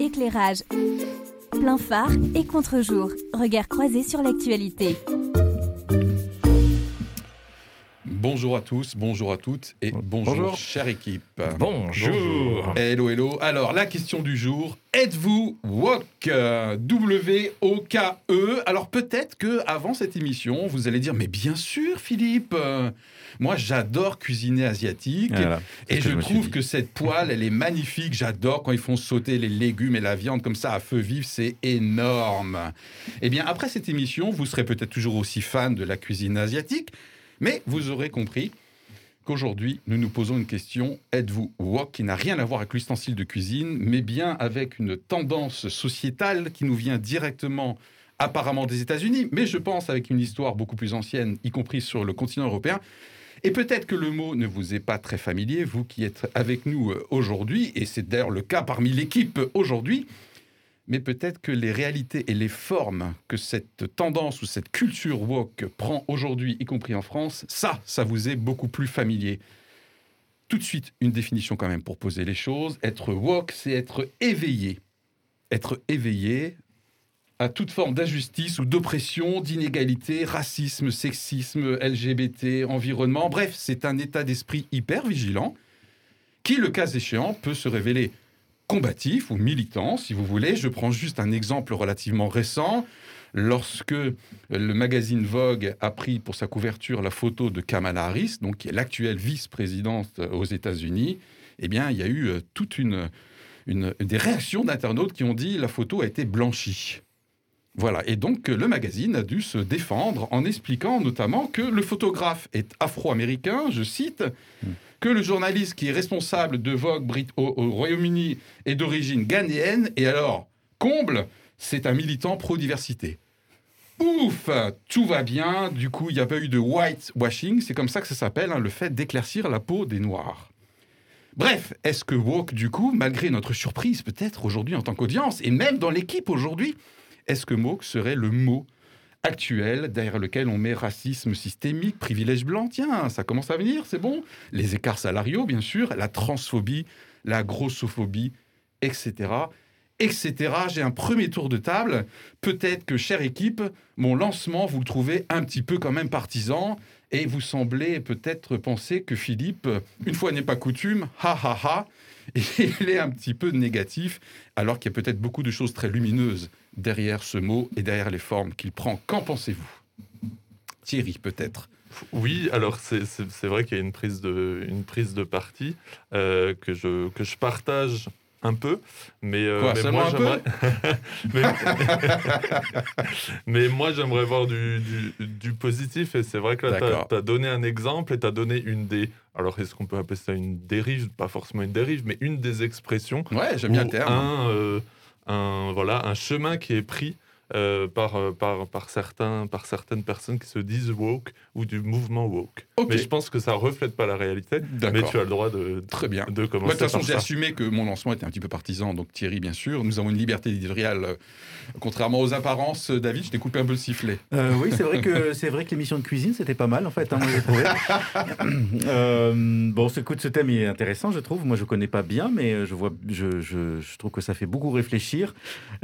éclairage, plein phare et contre-jour. Regard croisé sur l'actualité. Bonjour à tous, bonjour à toutes et bonjour, Bonjour. chère équipe. Bonjour. Hello, hello. Alors, la question du jour, êtes-vous woke Euh, W-O-K-E. Alors, peut-être que avant cette émission, vous allez dire, mais bien sûr, Philippe, euh, moi j'adore cuisiner asiatique. Voilà, Et je, trouve que cette poêle, elle est magnifique. J'adore quand ils font sauter les légumes et la viande comme ça à feu vif. C'est énorme. Eh bien, après cette émission, vous serez peut-être toujours aussi fan de la cuisine asiatique, mais vous aurez compris qu'aujourd'hui, nous nous posons une question êtes-vous wok qui n'a rien à voir avec l'ustensile de cuisine, mais bien avec une tendance sociétale qui nous vient directement apparemment des États-Unis, mais je pense avec une histoire beaucoup plus ancienne, y compris sur le continent européen. Et peut-être que le mot ne vous est pas très familier, vous qui êtes avec nous euh, aujourd'hui, et c'est d'ailleurs le cas parmi l'équipe aujourd'hui, mais peut-être que les réalités et les formes que cette tendance ou cette culture woke prend aujourd'hui, y compris en France, ça, ça vous est beaucoup plus familier. Tout de suite, une définition quand même pour poser les choses. Être woke, c'est être éveillé. Être éveillé à toute forme d'injustice ou d'oppression, d'inégalité, racisme, sexisme, LGBT, environnement. Bref, c'est un état d'esprit hyper vigilant qui, le cas échéant, peut se révéler combatif ou militant, si vous voulez. Je prends juste un exemple relativement récent. Lorsque le magazine Vogue a pris pour sa couverture la photo de Kamala Harris, donc qui est l'actuelle vice-présidente aux États-Unis, eh bien, il y a eu euh, toute une, des réactions d'internautes qui ont dit la photo a été blanchie. Voilà, et donc euh, le magazine a dû se défendre en expliquant notamment que le photographe est afro-américain, je cite, que le journaliste qui est responsable de Vogue au Royaume-Uni est d'origine ghanéenne, et alors, comble, c'est un militant pro-diversité. Ouf, tout va bien, du coup il n'y a pas eu de whitewashing, c'est comme ça que ça s'appelle, hein, le fait d'éclaircir la peau des Noirs. Bref, est-ce que woke, du coup, malgré notre surprise peut-être aujourd'hui en tant qu'audience, et même dans l'équipe aujourd'hui, est-ce que woke serait le mot actuel derrière lequel on met racisme systémique, privilège blanc Tiens, ça commence à venir, c'est bon. Les écarts salariaux, bien sûr, la transphobie, la grossophobie, etc. etc. J'ai un premier tour de table. Peut-être que, chère équipe, mon lancement, vous le trouvez un petit peu quand même partisan et vous semblez peut-être penser que Philippe, une fois n'est pas coutume, ha ha ha, il est un petit peu négatif, alors qu'il y a peut-être beaucoup de choses très lumineuses derrière ce mot et derrière les formes qu'il prend. Qu'en pensez-vous? Thierry, peut-être Oui, alors c'est- vrai qu'il y a une prise de, une prise de parti euh, que, je, que je partage un peu, mais, euh, Quoi, mais moi j'aimerais. mais, mais moi j'aimerais voir du, du, du positif et c'est vrai que là tu as, donné un exemple et tu as donné une des. Alors est-ce qu'on peut appeler ça une dérive? Pas forcément une dérive, mais une des expressions Ouais, j'aime bien le terme. Un, euh, un, voilà, un chemin qui est pris euh, par, euh, par, par, certains, par certaines personnes qui se disent woke ou du mouvement woke. Ok. Mais je pense que ça reflète pas la réalité. Mais tu as le droit de, Très bien. de Moi, commencer de toute façon, j'ai assumé que mon lancement était un petit peu partisan, donc Thierry, bien sûr. Nous avons une liberté éditoriale. euh, Contrairement aux apparences, David, je t'ai coupé un peu le sifflet. Euh, oui, c'est vrai que c'est vrai que l'émission de cuisine c'était pas mal en fait. hein, moi, j'ai trouvé. Euh, bon, ce coup de ce thème est intéressant, je trouve. Moi, je connais pas bien, mais je vois, je, je, je trouve que ça fait beaucoup réfléchir.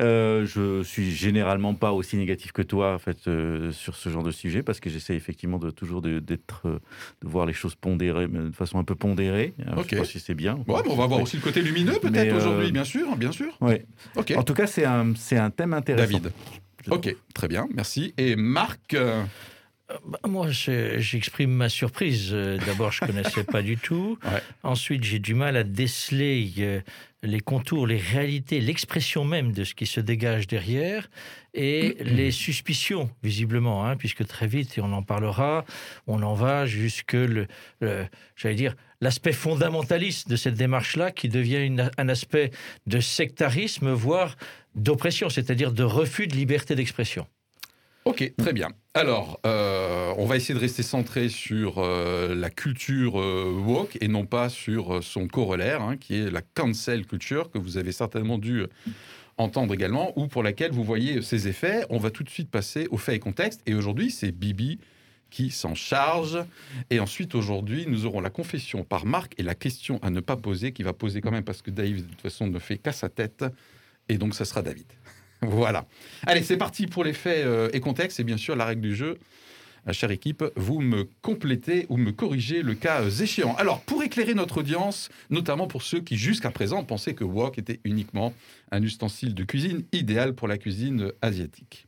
Euh, je suis généralement pas aussi négatif que toi en fait euh, sur ce genre de sujet parce que j'essaie effectivement de toujours de- d'être, euh, de voir les choses pondérées, mais de façon un peu pondérée. Alors, Ok. Je sais pas si c'est bien. Ouais, mais on va voir aussi le côté lumineux, peut-être, euh, aujourd'hui, bien sûr, bien sûr. Ouais. Ok. En tout cas, c'est un, c'est un thème intéressant. David. Ok, très bien, merci. Et Marc, euh, Bah, Moi, je- j'exprime ma surprise. D'abord, je connaissais pas du tout. Ouais. Ensuite, j'ai du mal à déceler les contours, les réalités, l'expression même de ce qui se dégage derrière et les suspicions, visiblement, hein, puisque très vite, et on en parlera, on en va jusque le, le- j'allais dire, l'aspect fondamentaliste de cette démarche-là qui devient une- un aspect de sectarisme, voire d'oppression, c'est-à-dire de refus de liberté d'expression. Ok, très bien. Alors, euh, on va essayer de rester centré sur euh, la culture euh, woke et non pas sur euh, son corollaire, hein, qui est la cancel culture, que vous avez certainement dû entendre également, ou pour laquelle vous voyez ses effets. On va tout de suite passer aux faits et contextes. Et aujourd'hui, c'est Bibi qui s'en charge. Et ensuite, aujourd'hui, nous aurons la confession par Marc et la question à ne pas poser, qui va poser quand même, parce que Dave, de toute façon, ne fait qu'à sa tête. Et donc, ça sera David. voilà. Allez, c'est parti pour les faits euh, et contexte. Et bien sûr, la règle du jeu, chère équipe, vous me complétez ou me corrigez le cas échéant. Alors, pour éclairer notre audience, notamment pour ceux qui jusqu'à présent pensaient que wok était uniquement un ustensile de cuisine idéal pour la cuisine asiatique.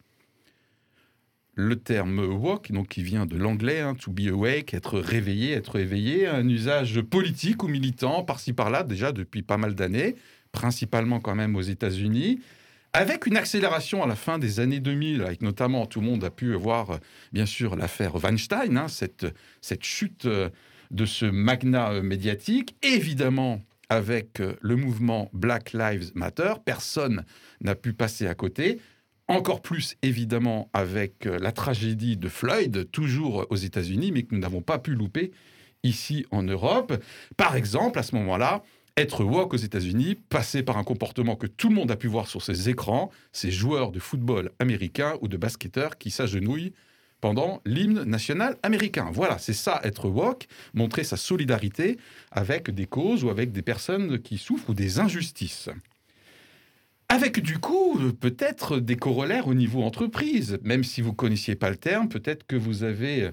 Le terme wok, donc qui vient de l'anglais, hein, to be awake, être réveillé, être éveillé, un usage politique ou militant par-ci par-là déjà depuis pas mal d'années, principalement quand même aux États-Unis, avec une accélération à la fin des années 2000, avec notamment, tout le monde a pu voir, euh, bien sûr, l'affaire Weinstein, hein, cette, cette chute euh, de ce magnat euh, médiatique, évidemment avec le mouvement Black Lives Matter, personne n'a pu passer à côté. Encore plus évidemment avec la tragédie de Floyd, toujours aux États-Unis, mais que nous n'avons pas pu louper ici en Europe. Par exemple, à ce moment-là, être woke aux États-Unis, passer par un comportement que tout le monde a pu voir sur ces écrans, ces joueurs de football américains ou de basketteurs qui s'agenouillent pendant l'hymne national américain. Voilà, c'est ça être woke, montrer sa solidarité avec des causes ou avec des personnes qui souffrent ou des injustices. Avec du coup, peut-être des corollaires au niveau entreprise. Même si vous connaissiez pas le terme, peut-être que vous avez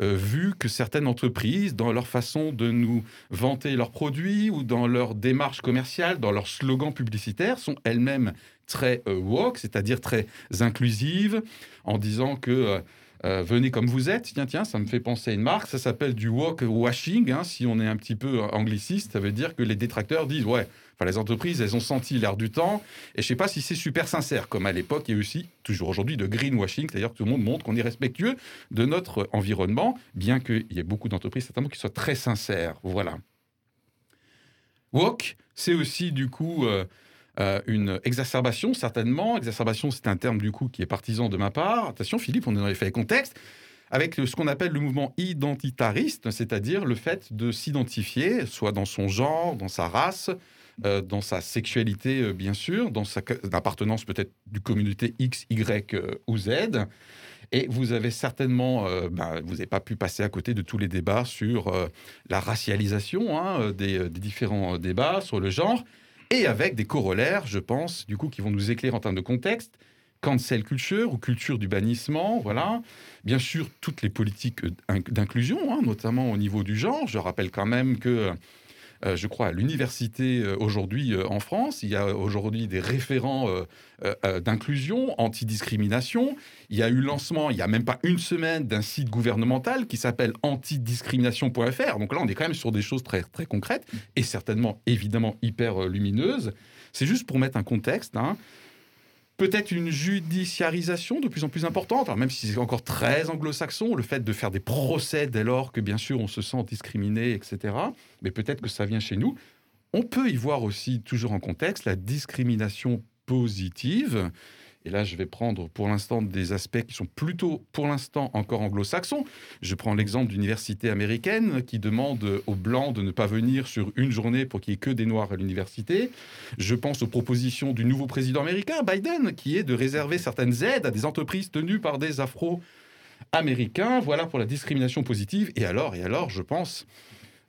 vu que certaines entreprises, dans leur façon de nous vanter leurs produits ou dans leur démarche commerciale, dans leur slogan publicitaire, sont elles-mêmes très euh, woke, c'est-à-dire très inclusives, en disant que euh, euh, venez comme vous êtes. Tiens, tiens, ça me fait penser à une marque. Ça s'appelle du walk washing. Hein. si on est un petit peu angliciste, ça veut dire que les détracteurs disent ouais. Enfin, les entreprises, elles ont senti l'air du temps. Et je sais pas si c'est super sincère, comme à l'époque, il y a aussi, toujours aujourd'hui, de greenwashing, c'est-à-dire que tout le monde montre qu'on est respectueux de notre environnement, bien qu'il y ait beaucoup d'entreprises, certainement, qui soient très sincères. Voilà. Walk, c'est aussi, du coup, euh, euh, une exacerbation, certainement. Exacerbation, c'est un terme du coup qui est partisan de ma part. Attention, Philippe, on est dans les faits et contexte. Avec ce qu'on appelle le mouvement identitariste, c'est-à-dire le fait de s'identifier, soit dans son genre, dans sa race, euh, dans sa sexualité, euh, bien sûr, dans sa appartenance peut-être du communauté X, Y ou Z. Et vous avez certainement, ben, vous n'avez pas pu passer à côté de tous les débats sur la racialisation, hein, des, différents débats sur le genre et avec des corollaires, je pense, du coup, qui vont nous éclairer en termes de contexte. Cancel culture ou culture du bannissement, voilà. Bien sûr, toutes les politiques euh, d'inclusion, hein, notamment au niveau du genre. Je rappelle quand même que euh, je crois, à l'université euh, aujourd'hui euh, en France. Il y a aujourd'hui des référents d'inclusion, antidiscrimination. Il y a eu lancement, il n'y a même pas une semaine, d'un site gouvernemental qui s'appelle antidiscrimination.fr. Donc là, on est quand même sur des choses très, très concrètes et certainement, évidemment, hyper lumineuses. C'est juste pour mettre un contexte. Hein peut-être une judiciarisation de plus en plus importante, même si c'est encore très anglo-saxon, le fait de faire des procès dès lors que bien sûr on se sent discriminé, etc. Mais peut-être que ça vient chez nous. On peut y voir aussi, toujours en contexte, la discrimination positive. Et là, je vais prendre pour l'instant des aspects qui sont plutôt, pour l'instant, encore anglo-saxons. Je prends l'exemple d'université américaine qui demande aux Blancs de ne pas venir sur une journée pour qu'il n'y ait que des Noirs à l'université. Je pense aux propositions du nouveau président américain, Biden, qui est de réserver certaines aides à des entreprises tenues par des Afro-Américains. Voilà pour la discrimination positive. Et alors, et alors, je pense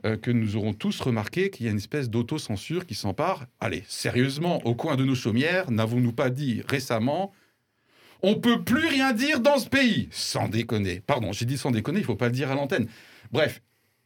que nous aurons tous remarqué qu'il y a une espèce d'autocensure qui s'empare. Allez, sérieusement, au coin de nos chaumières, n'avons-nous pas dit récemment on peut plus rien dire dans ce pays Sans déconner. Pardon, j'ai dit sans déconner, il faut pas le dire à l'antenne. Bref,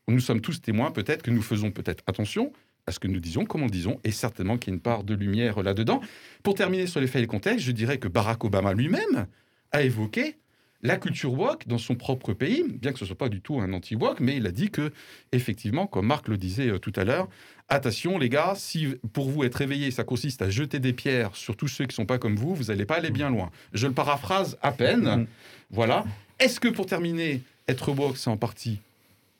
nous sommes tous témoins, peut-être que nous faisons peut-être attention à ce que nous disons, comme nous disons, et certainement qu'il y a une part de lumière là-dedans. Pour terminer sur les faits et le contexte, je dirais que Barack Obama lui-même a évoqué la culture woke dans son propre pays, bien que ce soit pas du tout un anti-woke, mais il a dit que, effectivement, comme Marc le disait euh, tout à l'heure, attention les gars, si pour vous être réveillé, ça consiste à jeter des pierres sur tous ceux qui sont pas comme vous, vous n'allez pas aller bien loin. Je le paraphrase à peine. Mm-hmm. Voilà. Est-ce que pour terminer, être woke, c'est en partie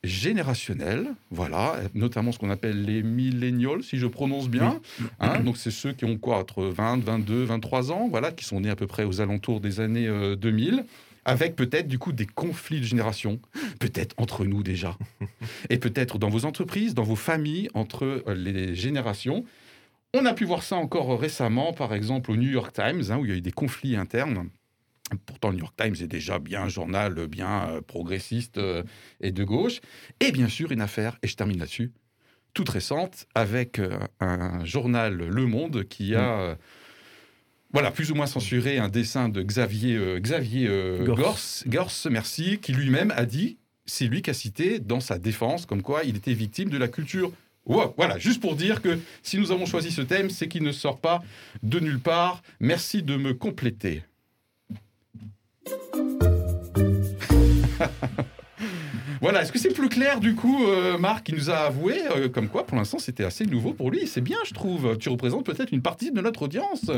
générationnel, voilà, notamment ce qu'on appelle les millennials, si je prononce bien. Hein, donc c'est ceux qui ont quoi, entre 20, 22, 23 ans, voilà, qui sont nés à peu près aux alentours des années 2000. Euh, avec peut-être du coup des conflits de génération, peut-être entre nous déjà, et peut-être dans vos entreprises, dans vos familles, entre euh, les générations. On a pu voir ça encore récemment, par exemple au New York Times, hein, où il y a eu des conflits internes. Pourtant, le New York Times est déjà bien un journal bien euh, progressiste euh, et de gauche. Et bien sûr, une affaire, et je termine là-dessus, toute récente, avec un journal Le Monde qui a... Mm voilà, plus ou moins censuré un dessin de Xavier, euh, Xavier euh, Gors. Gors, Gors, merci, qui lui-même a dit, c'est lui qui a cité dans sa défense, comme quoi il était victime de la culture. Wow, voilà, juste pour dire que si nous avons choisi ce thème, c'est qu'il ne sort pas de nulle part. Merci de me compléter. Voilà, est-ce que c'est plus clair du coup, euh, Marc, qui nous a avoué, euh, comme quoi pour l'instant c'était assez nouveau pour lui, c'est bien je trouve, tu représentes peut-être une partie de notre audience.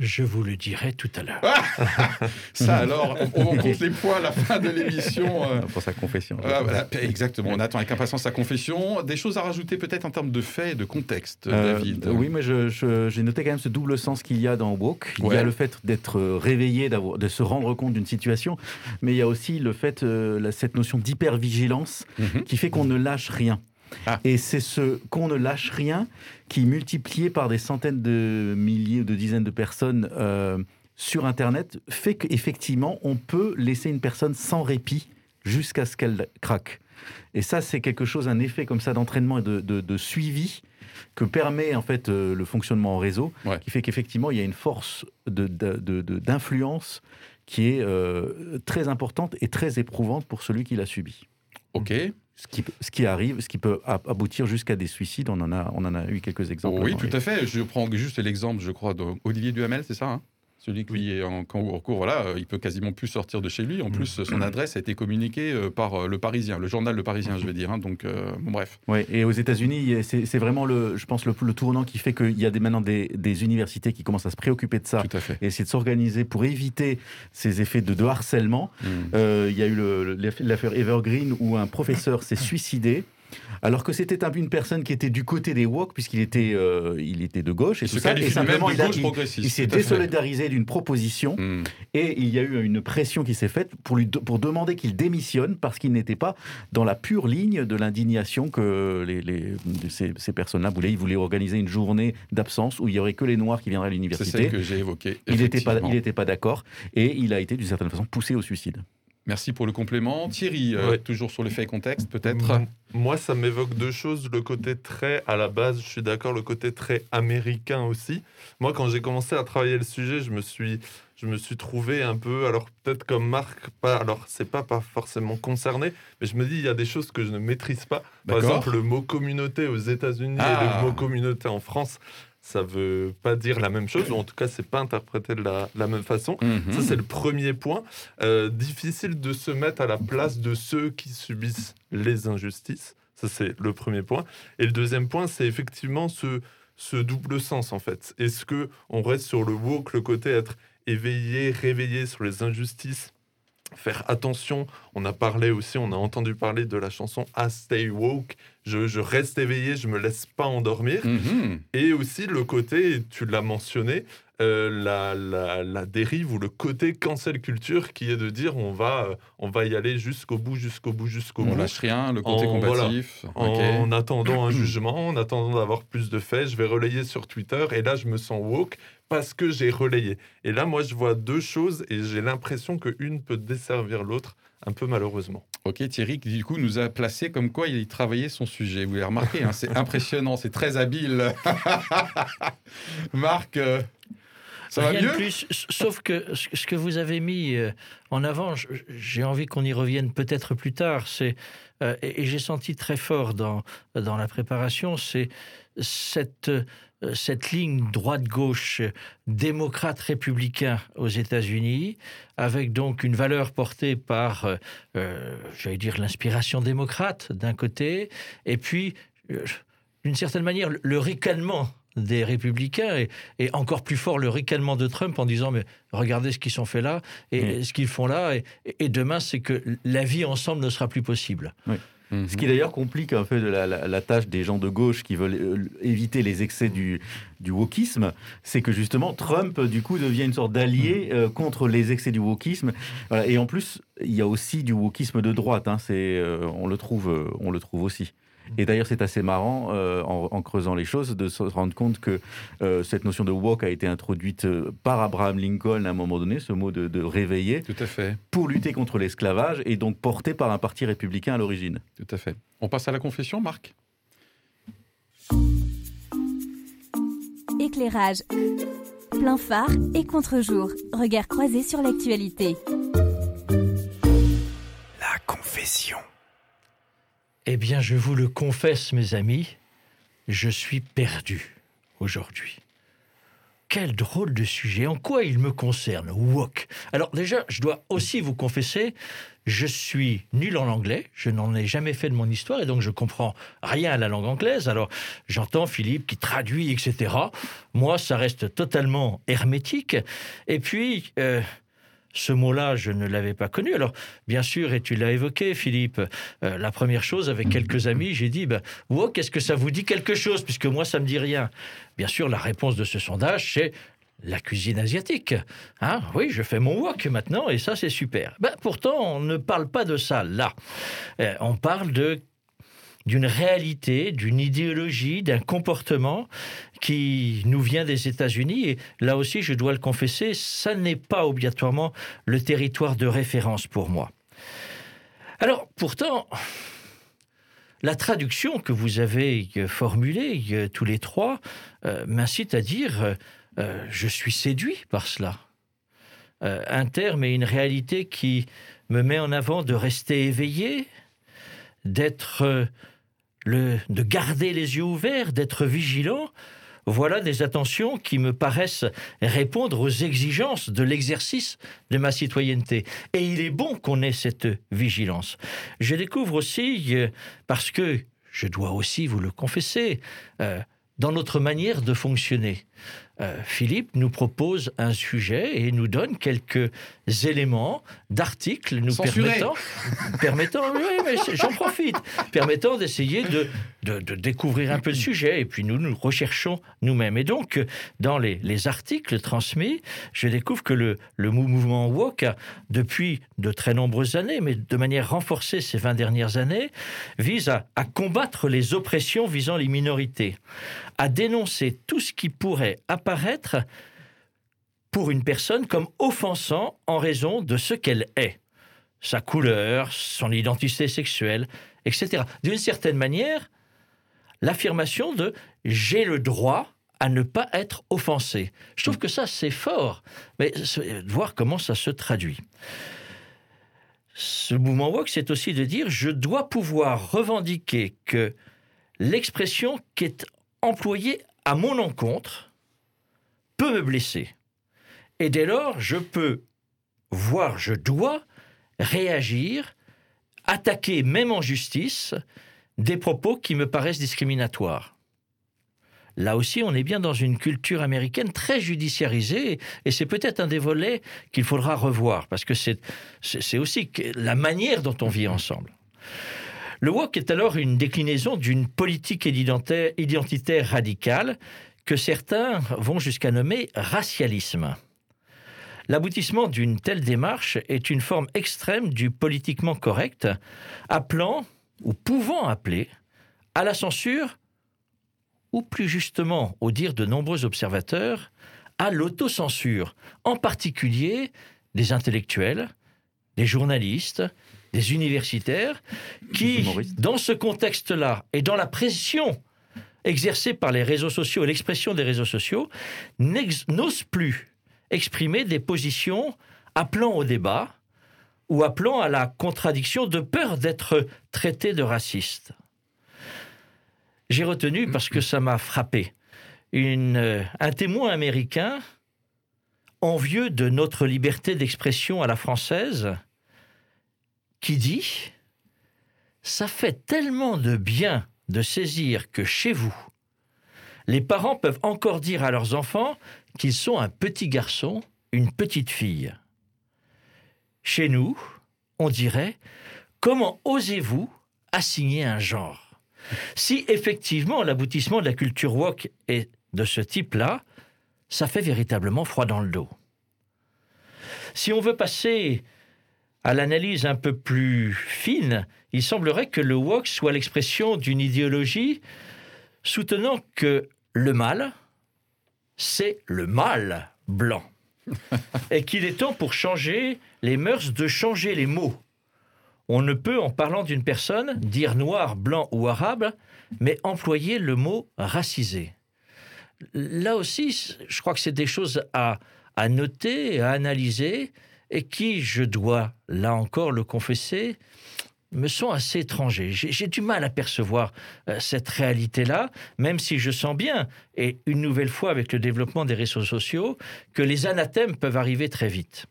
Je vous le dirai tout à l'heure. Ça alors, on, on compte les points à la fin de l'émission. euh. Pour sa confession. Ah, voilà, exactement, on attend avec impatience sa confession. Des choses à rajouter peut-être en termes de faits et de contexte, Euh, David? Oui, mais je- je- j'ai noté quand même ce double sens qu'il y a dans Woke. Il y a le fait d'être réveillé, d'avoir- de se rendre compte d'une situation, mais il y a aussi le fait, euh, cette notion d'hypervigilance Mhm. qui fait qu'on ne lâche rien. Ah. Et c'est ce qu'on ne lâche rien qui, multiplié par des centaines de milliers ou de dizaines de personnes euh, sur Internet, fait qu'effectivement, on peut laisser une personne sans répit jusqu'à ce qu'elle craque. Et ça, c'est quelque chose, un effet comme ça d'entraînement et de, de- de suivi que permet en fait euh, le fonctionnement en réseau, Ouais. qui fait qu'effectivement, il y a une force d'influence qui est euh, très importante et très éprouvante pour celui qui l'a subi. Ok. Ce qui, ce qui arrive, ce qui peut aboutir jusqu'à des suicides, on en a, on en a eu quelques exemples. oui, tout à fait. Je prends juste l'exemple, je crois, d'Olivier Duhamel, c'est ça hein? Celui qui est en, en cours, voilà, euh, il peut quasiment plus sortir de chez lui. En Mm. plus, son adresse a été communiquée euh, par euh, le Parisien, le journal Le Parisien, je vais dire. hein. donc, euh, bon, bref. Ouais, et aux États-Unis, c'est vraiment le, je pense, le, le tournant qui fait qu'il y a des, maintenant des, des universités qui commencent à se préoccuper de ça Tout à fait. et essayer de s'organiser pour éviter ces effets de, de harcèlement. Mm. Euh, Il y a eu l'affaire Evergreen où un professeur s'est suicidé. Alors que c'était un- une personne qui était du côté des woke, puisqu'il était, euh, il était de gauche et tout ça. Et simplement, il, il- s'est désolidarisé d'une proposition Mm. et il y a eu une pression qui s'est faite pour, lui, pour demander qu'il démissionne parce qu'il n'était pas dans la pure ligne de l'indignation que les, les- ces, ces personnes-là voulaient. Ils voulaient organiser une journée d'absence où il y aurait que les Noirs qui viendraient à C'est l'université. celle que j'ai évoquée. Il n'était pas, effectivement. il n'était pas d'accord et il a été d'une certaine façon poussé au suicide. Merci pour le complément. Thierry, euh, Ouais. toujours sur le fait et contexte, peut-être Moi, ça m'évoque deux choses. Le côté très, à la base, je suis d'accord, le côté très américain aussi. Moi, quand j'ai commencé à travailler le sujet, je me suis, je me suis trouvé un peu, alors peut-être comme Marc, pas, alors c'est pas, pas forcément concerné, mais je me dis, il y a des choses que je ne maîtrise pas. Par exemple, le mot communauté aux États-Unis Ah. et le mot communauté en France, ça veut pas dire la même chose, ou en tout cas, c'est pas interprété de la, la même façon. Mhm. Ça, c'est le premier point. Euh, difficile de se mettre à la place de ceux qui subissent les injustices. Ça, c'est le premier point. Et le deuxième point, c'est effectivement ce, ce double sens, en fait. Est-ce que on reste sur le woke, le côté être éveillé, réveillé sur les injustices Faire attention, on a parlé aussi, on a entendu parler de la chanson I Stay Woke. Je, je reste éveillé, je me laisse pas endormir. Mhm. Et aussi le côté, tu l'as mentionné, euh, la, la- la dérive ou le côté cancel culture qui est de dire on va, euh, on va y aller jusqu'au bout, jusqu'au bout, jusqu'au On bout. lâche rien, le côté En- combatif. En, en attendant un jugement, en attendant d'avoir plus de faits, je vais relayer sur Twitter et là je me sens woke parce que j'ai relayé. Et là moi je vois deux choses et j'ai l'impression qu'une peut desservir l'autre un peu malheureusement. Ok, Thierry, qui, du coup, nous a placé comme quoi il travaillait son sujet. Vous l'avez remarqué, hein, c'est impressionnant, c'est très habile. Marc, euh, ça va de mieux plus, sauf que ce que vous avez mis euh, en avant, j'ai envie qu'on y revienne peut-être plus tard. C'est euh, et et j'ai senti très fort dans dans la préparation, c'est cette euh, cette ligne droite-gauche démocrate-républicain aux États-Unis, avec donc une valeur portée par, euh, euh, j'allais dire, l'inspiration démocrate d'un côté, et puis, euh, d'une certaine manière, le- ricanement des républicains et, et encore plus fort le ricanement de Trump en disant mais regardez ce qu'ils ont fait là et ce qu'ils font là et, et demain c'est que la vie ensemble ne sera plus possible. Mhm. Ce qui d'ailleurs complique un peu de la, la- la tâche des gens de gauche qui veulent euh, éviter les excès du, du wokisme, c'est que justement Trump du coup devient une sorte d'allié euh, contre les excès du wokisme. Voilà. Et en plus, il y a aussi du wokisme de droite. hein. C'est, euh, on le trouve, on le trouve aussi. Et d'ailleurs, c'est assez marrant, euh, en, en creusant les choses, de se rendre compte que euh, cette notion de woke a été introduite euh, par Abraham Lincoln à un moment donné, ce mot de, de réveiller, Tout à fait, pour lutter contre l'esclavage, et donc porté par un parti républicain à l'origine. tout à fait. On passe à la confession, Marc? Éclairage. Plein phare et contre-jour. Regard croisé sur l'actualité. La confession. Eh bien, je vous le confesse, mes amis, je suis perdu aujourd'hui. Quel drôle de sujet. En quoi il me concerne Wok? Alors déjà, je dois aussi vous confesser, je suis nul en anglais. Je n'en ai jamais fait de mon histoire et donc je comprends rien à la langue anglaise. Alors j'entends Philippe qui traduit, etc. Moi, ça reste totalement hermétique. Et puis. euh, ce mot-là, je ne l'avais pas connu. Alors, bien sûr, et tu l'as évoqué, Philippe, euh, la première chose, avec quelques amis, j'ai dit, ben, Wok, est-ce que ça vous dit quelque chose? Puisque moi, ça me dit rien. Bien sûr, la réponse de ce sondage, c'est la cuisine asiatique. Hein oui, je fais mon wok maintenant, et ça, c'est super. Ben, pourtant, on ne parle pas de ça là. Euh, on parle de d'une réalité, d'une idéologie, d'un comportement qui nous vient des États-Unis. Et là aussi, je dois le confesser, ça n'est pas obligatoirement le territoire de référence pour moi. Alors, pourtant, la traduction que vous avez euh, formulée euh, tous les trois euh, m'incite à dire je suis séduit par cela. Un terme et une réalité qui me met en avant de rester éveillé, d'être de garder les yeux ouverts, d'être vigilant. Voilà des attentions qui me paraissent répondre aux exigences de l'exercice de ma citoyenneté. Et il est bon qu'on ait cette vigilance. Je découvre aussi, euh, parce que je dois aussi vous le confesser, euh, dans notre manière de fonctionner. Euh, Philippe nous propose un sujet et nous donne quelques éléments d'articles nous Censuré. permettant, permettant, oui, mais j'en profite, permettant d'essayer de, de, de découvrir un peu le sujet. Et puis nous, nous recherchons nous-mêmes. Et donc, dans les, les articles transmis, je découvre que le, le mou- mouvement woke a, depuis de très nombreuses années, mais de manière renforcée ces 20 dernières années, vise à, à combattre les oppressions visant les minorités, à dénoncer tout ce qui pourrait apparaître pour une personne comme offensant en raison de ce qu'elle est, sa couleur, son identité sexuelle, etc. D'une certaine manière, l'affirmation de j'ai le droit à ne pas être offensé. Je trouve que ça, c'est fort, mais voir comment ça se traduit. Ce mouvement woke, c'est aussi de dire je dois pouvoir revendiquer que l'expression qui est employée à mon encontre peut me blesser. Et dès lors, je peux, voire je dois, réagir, attaquer, même en justice, des propos qui me paraissent discriminatoires. Là aussi, on est bien dans une culture américaine très judiciarisée, et c'est peut-être un des volets qu'il faudra revoir, parce que c'est aussi la manière dont on vit ensemble. Le woke est alors une déclinaison d'une politique identitaire, identitaire radicale que certains vont jusqu'à nommer racialisme. L'aboutissement d'une telle démarche est une forme extrême du politiquement correct, appelant ou pouvant appeler à la censure, ou plus justement, au dire de nombreux observateurs, à l'autocensure, en particulier des intellectuels, des journalistes, des universitaires, qui, dans ce contexte-là et dans la pression exercée par les réseaux sociaux et l'expression des réseaux sociaux, n'osent plus exprimer des positions appelant au débat ou appelant à la contradiction de peur d'être traités de racistes. J'ai retenu, parce que ça m'a frappé, une, euh, un témoin américain envieux de notre liberté d'expression à la française qui dit Ça fait tellement de bien de saisir que chez vous, les parents peuvent encore dire à leurs enfants qu'ils sont un petit garçon, une petite fille. Chez nous, on dirait Comment osez-vous assigner un genre? Si effectivement l'aboutissement de la culture woke est de ce type-là, ça fait véritablement froid dans le dos. Si on veut passer à l'analyse un peu plus fine, il semblerait que le woke soit l'expression d'une idéologie soutenant que le mal, c'est le mal blanc. Et qu'il est temps pour changer les mœurs de changer les mots. On ne peut, en parlant d'une personne, dire noir, blanc ou arabe, mais employer le mot racisé. là aussi, je crois que c'est des choses à, à noter, à analyser, et qui, je dois, là encore, le confesser, me sont assez étrangers. J'ai du mal à percevoir euh, cette réalité-là, même si je sens bien, et une nouvelle fois avec le développement des réseaux sociaux, que les anathèmes peuvent arriver très vite.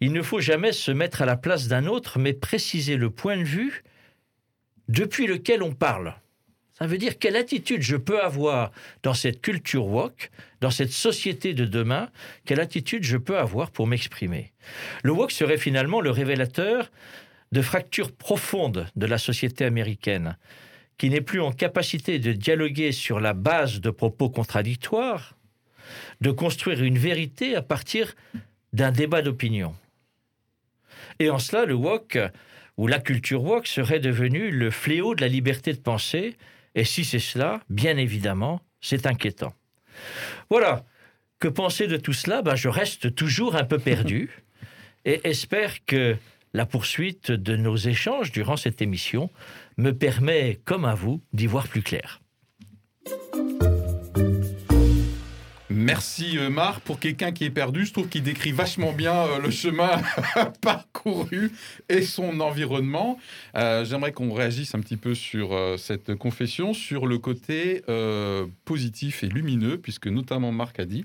Il ne faut jamais se mettre à la place d'un autre, mais préciser le point de vue depuis lequel on parle. Ça veut dire quelle attitude je peux avoir dans cette culture woke, dans cette société de demain, quelle attitude je peux avoir pour m'exprimer? Le woke serait finalement le révélateur de fractures profondes de la société américaine, qui n'est plus en capacité de dialoguer sur la base de propos contradictoires, de construire une vérité à partir d'un débat d'opinion. Et en cela, le woke, ou la culture woke, serait devenu le fléau de la liberté de penser, et si c'est cela, bien évidemment, c'est inquiétant. Voilà. Que penser de tout cela? Ben, Je reste toujours un peu perdu et espère que la poursuite de nos échanges durant cette émission me permet, comme à vous, d'y voir plus clair. Merci euh, Marc. Pour quelqu'un qui est perdu, je trouve qu'il décrit vachement bien euh, le chemin parcouru et son environnement. Euh, j'aimerais qu'on réagisse un petit peu sur cette confession, sur le côté positif et lumineux, puisque notamment Marc a dit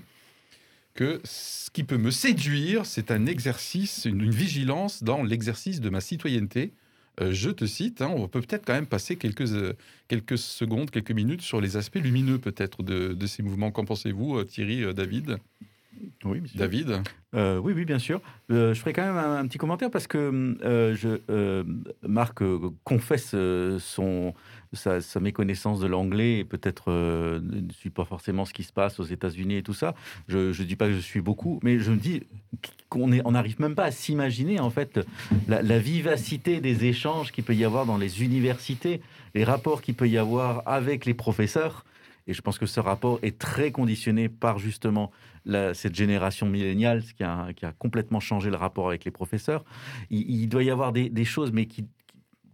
que ce qui peut me séduire, c'est un exercice, une, vigilance dans l'exercice de ma citoyenneté. Euh, je te cite, hein, on peut peut-être quand même passer quelques, euh, quelques secondes, quelques minutes sur les aspects lumineux peut-être de, ces mouvements. Qu'en pensez-vous, euh, Thierry, David? Oui, David Oui, oui, bien sûr. je ferai quand même un, petit commentaire parce que je, Marc confesse son, sa, méconnaissance de l'anglais et peut-être euh, ne suit pas forcément ce qui se passe aux États-Unis et tout ça. Je ne dis pas que je suis beaucoup, mais je me dis qu'on n'arrive même pas à s'imaginer en fait la, la, vivacité des échanges qu'il peut y avoir dans les universités, les rapports qu'il peut y avoir avec les professeurs. Et je pense que ce rapport est très conditionné par justement la, cette génération milléniale, qui a, qui a complètement changé le rapport avec les professeurs. Il, doit y avoir des, des choses, mais qui,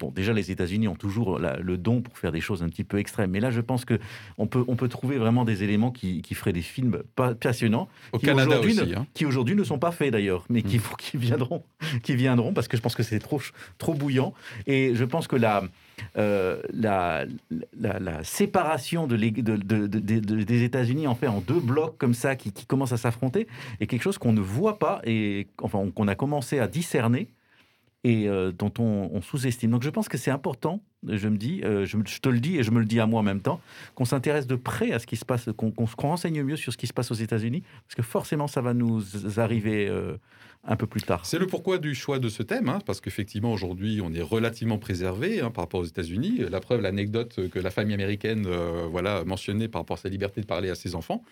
bon, déjà les États-Unis ont toujours le don pour faire des choses un petit peu extrêmes, mais là je pense que on peut on peut trouver vraiment des éléments qui, qui feraient des films passionnants, au qui Canada aujourd'hui aussi, hein. qui aujourd'hui ne sont pas faits d'ailleurs, mais qui, mm. qui viendront, qui viendront parce que je pense que c'est trop trop bouillant et je pense que la euh, la, séparation de, de, de, des États-Unis en fait en deux blocs comme ça qui, qui commencent à s'affronter est quelque chose qu'on ne voit pas et enfin qu'on a commencé à discerner et euh, dont on, sous-estime. Donc je pense que c'est important, je me dis, euh, je, te le dis et je me le dis à moi en même temps, qu'on s'intéresse de près à ce qui se passe, qu'on se renseigne mieux sur ce qui se passe aux États-Unis, parce que forcément ça va nous arriver un peu plus tard. C'est le pourquoi du choix de ce thème, hein, parce qu'effectivement aujourd'hui on est relativement préservé hein, par rapport aux États-Unis. La preuve, l'anecdote que la famille américaine voilà, mentionnée par rapport à sa liberté de parler à ses enfants.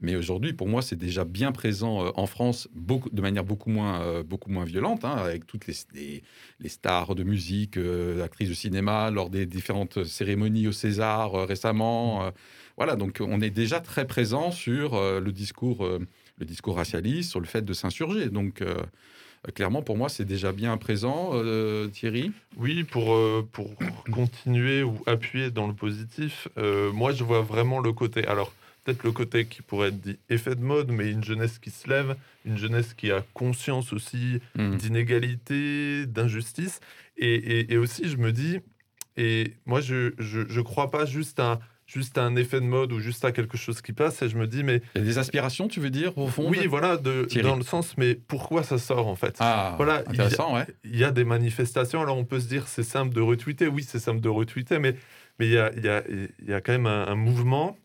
Mais aujourd'hui, pour moi, c'est déjà bien présent euh, en France, de manière beaucoup moins, euh, beaucoup moins violente, hein, avec toutes les, les, stars de musique, euh, actrices de cinéma, lors des différentes cérémonies au César récemment. voilà, donc on est déjà très présent sur le discours, le discours racialiste, sur le fait de s'insurger. Donc clairement, pour moi, c'est déjà bien présent, Thierry. Oui, pour, pour continuer ou appuyer dans le positif, moi, je vois vraiment le côté. Alors, peut-être le côté qui pourrait être dit effet de mode, mais une jeunesse qui se lève, une jeunesse qui a conscience aussi hmm. d'inégalité, d'injustice. Et, aussi, je me dis, et moi, je ne crois pas juste à, juste un effet de mode ou juste à quelque chose qui passe, et je me dis, mais... Il y a des aspirations, tu veux dire, au fond Oui, voilà, de, dans le sens, mais pourquoi ça sort, en fait? Ah, voilà, il ouais. Il y a des manifestations, alors on peut se dire, c'est simple de retweeter, oui, c'est simple de retweeter, mais mais il y a, y, a, y a quand même un mouvement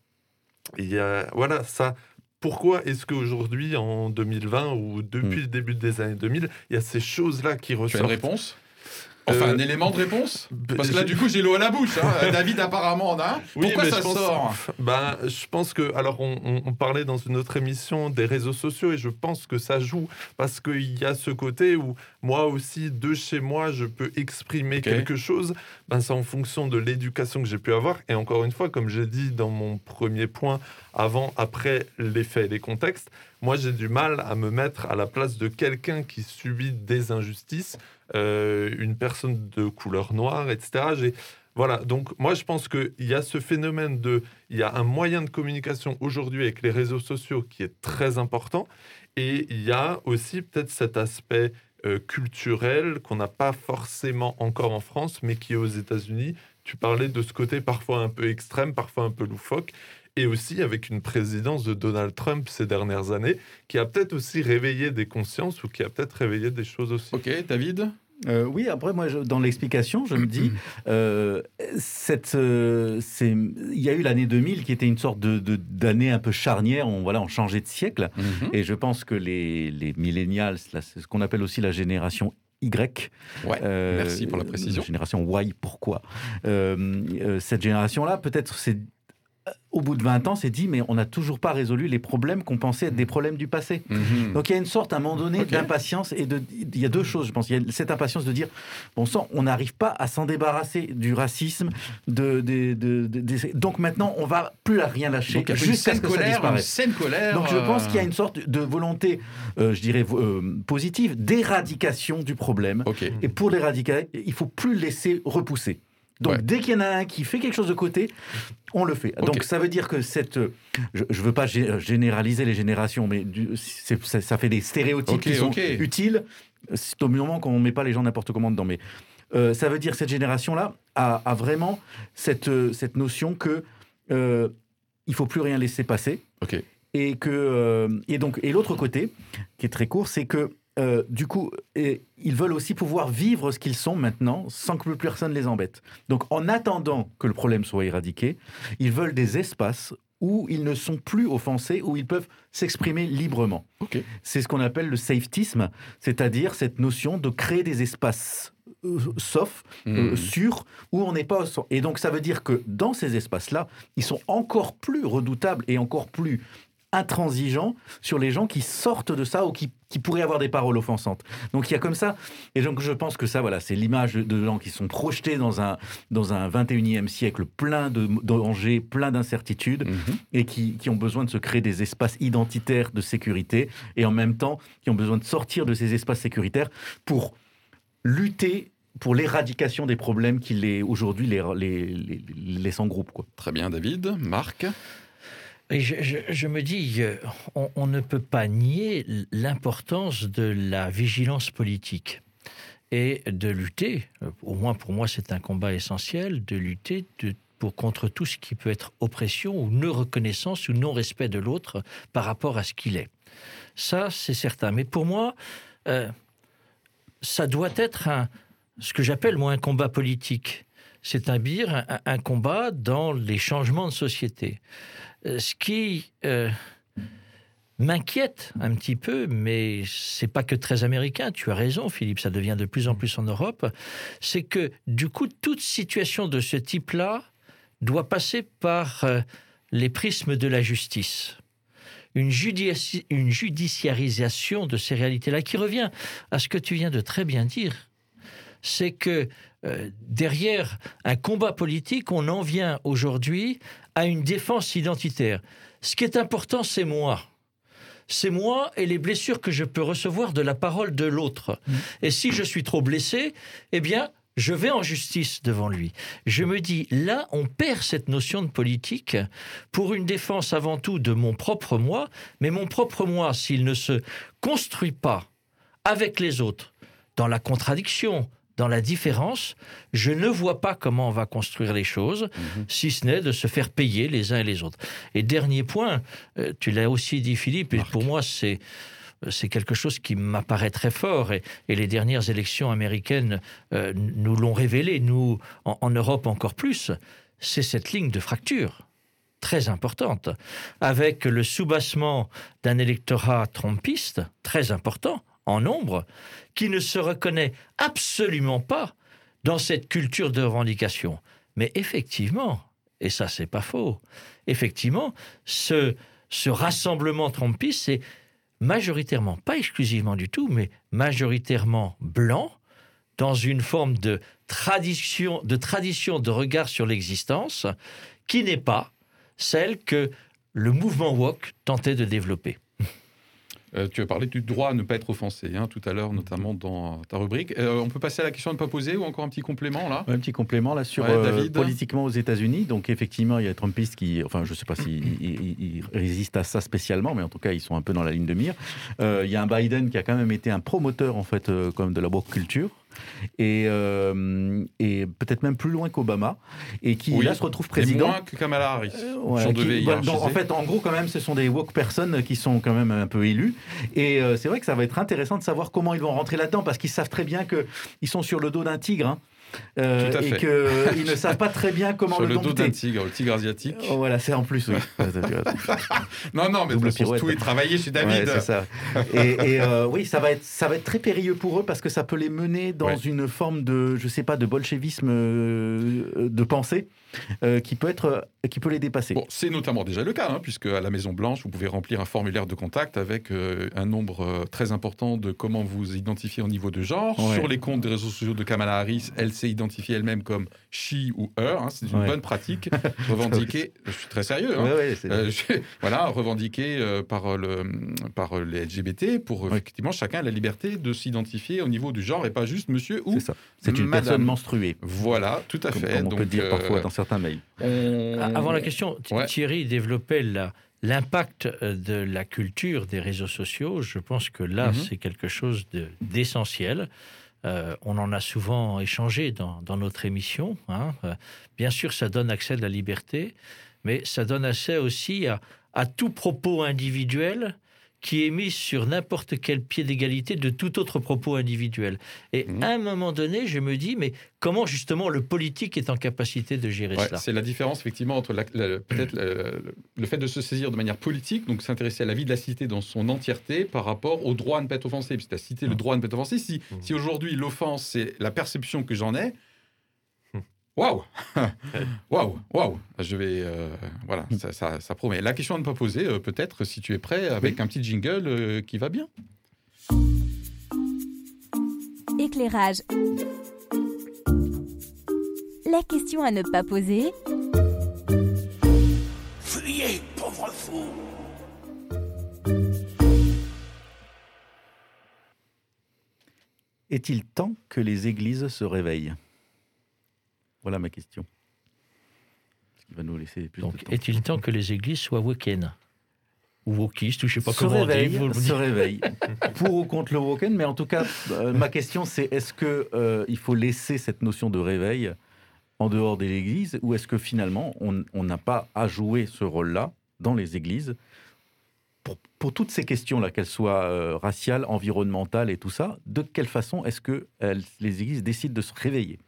il y a, voilà, ça. Pourquoi est-ce qu'aujourd'hui, en 2020 ou depuis hmm. le début des années 2000, il y a ces choses-là qui ressortent Tu as une réponse? Enfin, un euh, élément de réponse Parce que là, du coup, j'ai l'eau à la bouche. Hein. David, apparemment, en a Pourquoi ça sort ben, Je pense que. Alors, on, parlait dans une autre émission des réseaux sociaux et je pense que ça joue parce qu'il y a ce côté où moi aussi, de chez moi, je peux exprimer quelque chose. Ben, c'est en fonction de l'éducation que j'ai pu avoir. Et encore une fois, comme j'ai dit dans mon premier point, avant, après les faits et les contextes, moi, j'ai du mal à me mettre à la place de quelqu'un qui subit des injustices. Euh, une personne de couleur noire, etc. Voilà, donc moi je pense qu'il y a ce phénomène de... Il y a un moyen de communication aujourd'hui avec les réseaux sociaux qui est très important. Et il y a aussi peut-être cet aspect euh, culturel qu'on n'a pas forcément encore en France, mais qui est aux États-Unis. Tu parlais de ce côté parfois un peu extrême, parfois un peu loufoque et aussi avec une présidence de Donald Trump ces dernières années, qui a peut-être aussi réveillé des consciences ou qui a peut-être réveillé des choses aussi. Ok, David? Euh, oui, après, moi, je- dans l'explication, je me dis, euh, cette, euh, il y a eu l'année 2000 qui était une sorte de, d'année un peu charnière, on, voilà, on changeait de siècle. Mhm. Et je pense que les, les millennials, c'est ce qu'on appelle aussi la génération Y. Ouais, euh, merci pour la précision. génération Y, pourquoi? Cette génération-là, peut-être, c'est au bout de 20 ans, s'est dit, mais on n'a toujours pas résolu les problèmes qu'on pensait être des problèmes du passé. Mhm. Donc il y a une sorte, à un moment donné, d'impatience et de. Il y a deux choses, je pense. Il y a cette impatience de dire, bon sang, on n'arrive pas à s'en débarrasser du racisme, de, de- de- de- des- donc maintenant on va plus rien lâcher Donc, il y a une jusqu'à ce que ça colère, une disparaisse. scène colère. Donc je pense euh, qu'il y a une sorte de volonté, euh, je dirais euh, positive, d'éradication du problème. Et pour l'éradiquer, il faut plus laisser repousser. Donc Ouais. dès qu'il y en a un qui fait quelque chose de côté, on le fait. Donc ça veut dire que cette, je ne veux pas gé- généraliser les générations, mais du- ça, ça fait des stéréotypes qui sont utiles. C'est au moment qu'on ne met pas les gens n'importe comment dedans. Mais euh, ça veut dire que cette génération-là a, a vraiment cette, euh, cette notion que euh, il faut plus rien laisser passer. Et que euh, et donc et l'autre côté qui est très court, c'est que euh, du coup, et ils veulent aussi pouvoir vivre ce qu'ils sont maintenant sans que plus personne les embête. Donc, en attendant que le problème soit éradiqué, ils veulent des espaces où ils ne sont plus offensés, où ils peuvent s'exprimer librement. Ok. C'est ce qu'on appelle le safetisme, c'est-à-dire cette notion de créer des espaces euh, sauf, euh, Mhm. sûrs, où on n'est pas... Et donc, ça veut dire que dans ces espaces-là, ils sont encore plus redoutables et encore plus intransigeants sur les gens qui sortent de ça ou qui, qui pourraient avoir des paroles offensantes. Donc il y a comme ça, et donc je pense que ça, voilà, c'est l'image de- gens qui sont projetés dans un, dans un 21e siècle plein de dangers, plein d'incertitudes, Mhm. et qui, qui ont besoin de se créer des espaces identitaires de sécurité, et en même temps qui ont besoin de sortir de ces espaces sécuritaires pour lutter pour l'éradication des problèmes qui les, aujourd'hui les, les, les, les laissent en groupe. Quoi. Très bien, David. Marc? Et je, me dis, euh, on, ne peut pas nier l'importance de la vigilance politique et de lutter, euh, au moins pour moi c'est un combat essentiel, de lutter pour, contre tout ce qui peut être oppression ou non-reconnaissance ou non-respect de l'autre par rapport à ce qu'il est. Ça, c'est certain. Mais pour moi, euh, ça doit être un, ce que j'appelle moi un combat politique. C'est-à-dire un, un combat dans les changements de société. Euh, Ce qui euh, m'inquiète un petit peu, mais c'est pas que très américain. Tu as raison, Philippe. Ça devient de plus en plus en Europe. C'est que du coup, toute situation de ce type-là doit passer par euh, les prismes de la justice. Une, une judiciarisation de ces réalités-là qui revient à ce que tu viens de très bien dire. C'est que euh, derrière un combat politique, on en vient aujourd'hui à une défense identitaire. Ce qui est important, c'est moi. C'est moi et les blessures que je peux recevoir de la parole de l'autre. Et si je suis trop blessé, eh bien, je vais en justice devant lui. Je me dis, là, on perd cette notion de politique pour une défense avant tout de mon propre moi, mais mon propre moi, s'il ne se construit pas avec les autres, dans la contradiction, dans la différence, je ne vois pas comment on va construire les choses, si ce n'est de se faire payer les uns et les autres. Et dernier point, euh, tu l'as aussi dit Philippe, et pour moi c'est c'est quelque chose qui m'apparaît très fort et, et les dernières élections américaines euh, nous l'ont révélé, nous en, en Europe encore plus, c'est cette ligne de fracture très importante, avec le soubassement d'un électorat trompiste très important en nombre, qui ne se reconnaît absolument pas dans cette culture de revendication. Mais effectivement, et ça c'est pas faux, effectivement, ce, rassemblement trompiste, c'est majoritairement, pas exclusivement du tout, mais majoritairement blanc, dans une forme de tradition de, tradition de regard sur l'existence, qui n'est pas celle que le mouvement woke tentait de développer. Euh, tu as parlé du droit à ne pas être offensé hein, tout à l'heure, notamment dans ta rubrique. Euh, on peut passer à la question à ne pas poser ou encore un petit complément là? Ouais, un petit complément là sur Ouais, euh, politiquement aux États-Unis. Donc effectivement, il y a Trumpistes qui, enfin, je ne sais pas s'ils ils- ils résistent à ça spécialement, mais en tout cas, ils sont un peu dans la ligne de mire. Euh, il y a un Biden qui a quand même été un promoteur en fait, comme de la woke culture. Et, euh, et peut-être même plus loin qu'Obama, et qui Oui, là se retrouve Et président. moins que Kamala Harris. Euh, ouais, qui- bah, donc, en fait, en gros, quand même, ce sont des woke personnes qui sont quand même un peu élus. Et euh, c'est vrai que ça va être intéressant de savoir comment ils vont rentrer là-dedans, parce qu'ils savent très bien qu'ils sont sur le dos d'un tigre. hein. Euh, Tout à et qu'ils ne savent pas très bien comment Sur le le dos d'un tigre, le tigre asiatique. Oh, voilà, c'est en plus, oui. Non, non, mais de toute tout est travaillé chez David. Ouais, c'est ça. Et, et, euh, oui, ça va, être, ça va être très périlleux pour eux parce que ça peut les mener dans Ouais. une forme de, je sais pas, de bolchevisme euh, de pensée euh, qui peut être, qui peut les dépasser. Bon, c'est notamment déjà le cas, hein, puisque à la Maison Blanche, vous pouvez remplir un formulaire de contact avec euh, un nombre euh, très important de comment vous identifier au niveau de genre. Ouais. Sur les comptes des réseaux sociaux de Kamala Harris, elle s'est identifiée elle-même comme she ou her. hein, c'est une Ouais. bonne pratique revendiquée. je suis très sérieux. hein, Ouais, ouais, c'est- Euh, je- voilà, revendiqué euh, par, le, par les LGBT pour euh, Ouais. effectivement chacun a la liberté de s'identifier au niveau du genre et pas juste monsieur ou. c'est ça. C'est une madame. personne menstruée. Voilà, tout à Comme, fait. comme on peut dire euh, parfois dans certains mails. Ah, Avant la question. Thierry développait la- l'impact euh, de la culture des réseaux sociaux. Je pense que là, Mhm. c'est quelque chose de- d'essentiel. Euh, on en a souvent échangé dans, notre émission. hein. Euh, bien sûr, ça donne accès à la liberté, mais ça donne accès aussi à tout propos individuel qui est mis sur n'importe quel pied d'égalité de tout autre propos individuel. Et Mhm. à un moment donné, je me dis, mais comment justement le politique est en capacité de gérer Ouais, cela? c'est la différence effectivement entre peut-être le, fait de se saisir de manière politique, donc s'intéresser à la vie de la cité dans son entièreté par rapport au droit à ne pas être offensé. Puisque tu as cité le droit à ne pas être offensé. Si, Mhm. si aujourd'hui l'offense, c'est la perception que j'en ai. Waouh Waouh Waouh Je vais. euh, voilà, ça, ça- ça promet. La question à ne pas poser, euh, peut-être, si tu es prêt, avec un petit jingle euh, qui va bien. Éclairage. La question à ne pas poser Fuyez, pauvre fou Est-il temps que les églises se réveillent? Voilà ma question. Ce qui va nous laisser plus Donc, de temps. est-il temps que les églises soient woken Ou wokistes, ou je ne sais pas se comment on dit, réveille, vous le se réveille. Pour ou contre le woken, mais en tout cas, euh, ma question c'est est-ce que euh, il faut laisser cette notion de réveil en dehors de l'Église, ou est-ce que finalement on on n'a pas à jouer ce rôle-là dans les églises pour, pour toutes ces questions-là, qu'elles soient euh, raciales, environnementales et tout ça, de quelle façon est-ce que elles- les églises décident de se réveiller?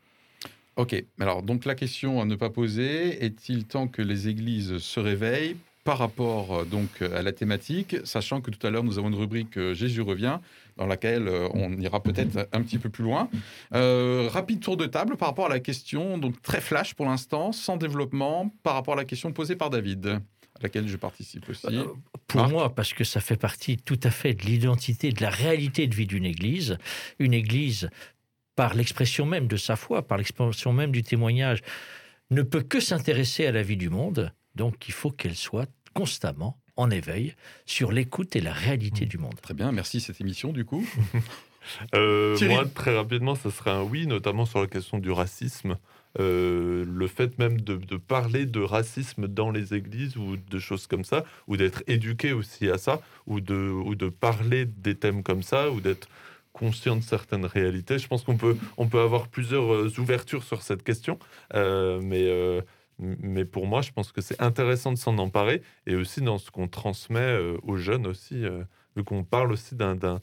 Ok, alors donc la question à ne pas poser, est-il temps que les églises se réveillent par rapport euh, donc à la thématique, sachant que tout à l'heure nous avons une rubrique euh, Jésus revient, dans laquelle euh, on ira peut-être un petit peu plus loin. Euh, rapide tour de table par rapport à la question, donc très flash pour l'instant, sans développement, par rapport à la question posée par David, à laquelle je participe aussi. Pour Marc moi, parce que ça fait partie tout à fait de l'identité, de la réalité de vie d'une Église. Une Église, par l'expression même de sa foi, par l'expression même du témoignage, ne peut que s'intéresser à la vie du monde. Donc, il faut qu'elle soit constamment en éveil sur l'écoute et la réalité du monde. Très bien, merci cette émission du coup. Euh, moi, très rapidement, ça serait un oui, notamment sur la question du racisme. Euh, le fait même de, de parler de racisme dans les églises ou de choses comme ça, ou d'être éduqué aussi à ça, ou de, ou de parler des thèmes comme ça, ou d'être conscient de certaines réalités. Je pense qu'on peut, on peut avoir plusieurs euh, ouvertures sur cette question, euh, mais, euh, mais pour moi, je pense que c'est intéressant de s'en emparer, et aussi dans ce qu'on transmet aux jeunes aussi, vu qu'on parle aussi d'un-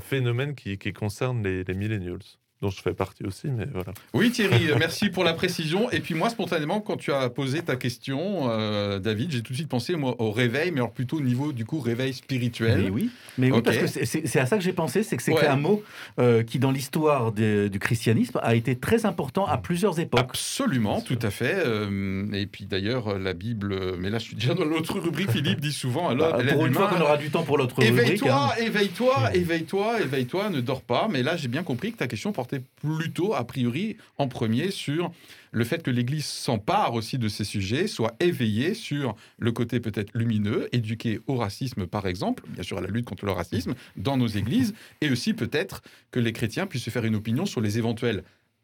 phénomène qui, qui concerne les millennials, dont je fais partie aussi, mais voilà. Oui Thierry, merci pour la précision. Et puis moi, spontanément, quand tu as posé ta question, euh, David, j'ai tout de suite pensé moi, au réveil, mais alors plutôt au niveau du coup réveil spirituel. Mais oui, mais oui parce que c'est- à ça que j'ai pensé, c'est que c'est Ouais. un mot euh, qui, dans l'histoire du christianisme, a été très important à plusieurs époques. Absolument, tout à fait. euh, et puis d'ailleurs, la Bible, mais là je suis déjà dans l'autre rubrique, Philippe dit souvent, alors, Bah, pour une fois qu'on aura du temps pour l'autre rubrique. Éveille-toi, hein. éveille-toi, éveille-toi, éveille-toi, ne dors pas. Mais là, j'ai bien compris que ta question portait portait plutôt, a priori, en premier sur le fait que l'Église s'empare aussi de ces sujets, soit éveillée sur le côté peut-être lumineux, éduquée au racisme par exemple, bien sûr à la lutte contre le racisme dans nos églises, et aussi peut-être que les chrétiens puissent se faire une opinion sur les éventuels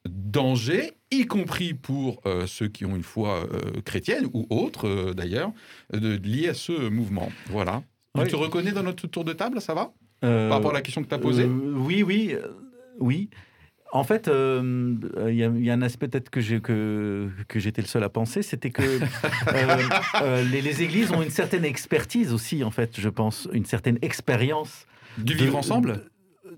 dangers, y compris pour euh, ceux qui ont une foi euh, chrétienne ou autre euh, d'ailleurs, liés à ce mouvement. Voilà. Oui. Tu te reconnais dans notre tour de table, ça va? Par rapport à la question que tu as posée oui, oui, oui. En fait, euh, il y, a- il y a un aspect peut-être que j'ai- que, que j'étais le seul à penser, c'était que euh, euh, les, les églises ont une certaine expertise aussi, en fait, je pense, une certaine expérience Du de- vivre ensemble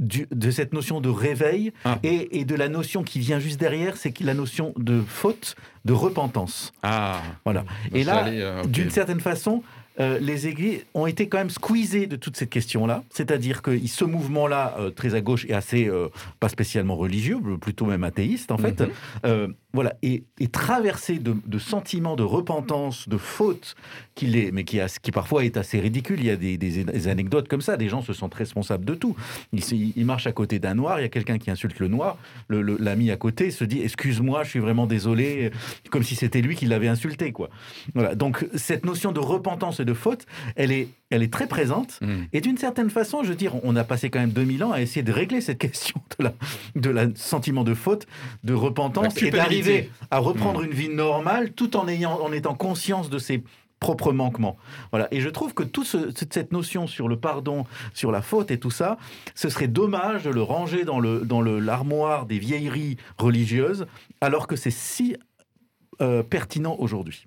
du- de cette notion de réveil Ah. et, et de la notion qui vient juste derrière, c'est la notion de faute, de repentance. Ah Voilà. Et ça là, allait, euh, d'une certaine façon, euh, les églises ont été quand même squeezées de toute cette question-là. C'est-à-dire que ce mouvement-là, euh, très à gauche, est assez, euh, pas spécialement religieux, plutôt même athéiste, en fait, Mhm. Voilà, est, est traversé de, de sentiments de repentance, de faute, qui est, mais qui, a- qui parfois est assez ridicule. Il y a des, des- des anecdotes comme ça, des gens se sentent responsables de tout. Ils, ils marchent à côté d'un noir, il y a quelqu'un qui insulte le noir, le- le- l'ami à côté se dit Excuse-moi, je suis vraiment désolé, comme si c'était lui qui l'avait insulté. Quoi. Voilà. Donc, cette notion de repentance et de faute, elle est, elle est très présente. Hmm. Et d'une certaine façon, je veux dire, on a passé quand même 2000 ans à essayer de régler cette question de la, de la sentiment de faute, de repentance, et d'arriver à reprendre une vie normale tout en, ayant, en étant conscience de ses propres manquements. Voilà. Et je trouve que toute cette notion sur le pardon, sur la faute et tout ça, ce serait dommage de le ranger dans le dans le- l'armoire des vieilleries religieuses, alors que c'est si euh, pertinent aujourd'hui.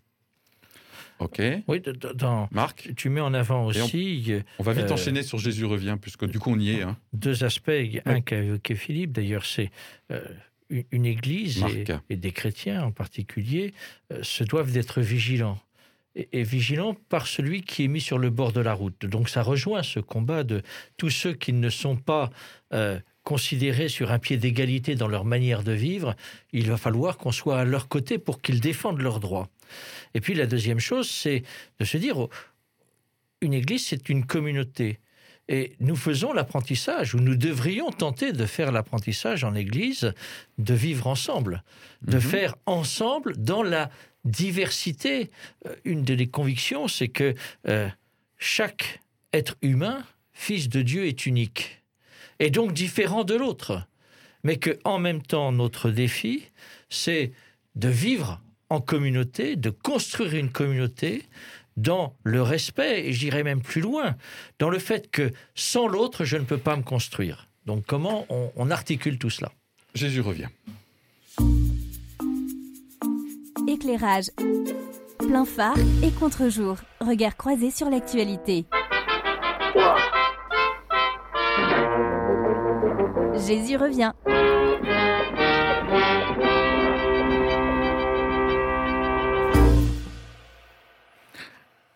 Ok. Oui, dans- Marc, tu mets en avant on- aussi on va vite Euh, enchaîner sur Jésus revient, puisque du coup on y est. hein. deux aspects. Un qu'a évoqué Philippe, d'ailleurs, c'est euh, une, une église et, des chrétiens en particulier euh, se doivent d'être vigilants. Et, et vigilants par celui qui est mis sur le bord de la route. Donc ça rejoint ce combat de tous ceux qui ne sont pas euh, considérés sur un pied d'égalité dans leur manière de vivre. Il va falloir qu'on soit à leur côté pour qu'ils défendent leurs droits. Et puis la deuxième chose, c'est de se dire, oh, une église, c'est une communauté. Et nous faisons l'apprentissage, ou nous devrions tenter de faire l'apprentissage en Église, de vivre ensemble, de Mhm. faire ensemble dans la diversité. Euh, Une des convictions, c'est que euh, chaque être humain, fils de Dieu, est unique, et donc différent de l'autre. Mais que en même temps, notre défi, c'est de vivre en communauté, de construire une communauté dans le respect, et j'irai même plus loin, dans le fait que sans l'autre, je ne peux pas me construire. Donc comment on, on articule tout cela? Jésus revient. Éclairage. Plein phare et contre-jour. Regard croisé sur l'actualité. Jésus revient.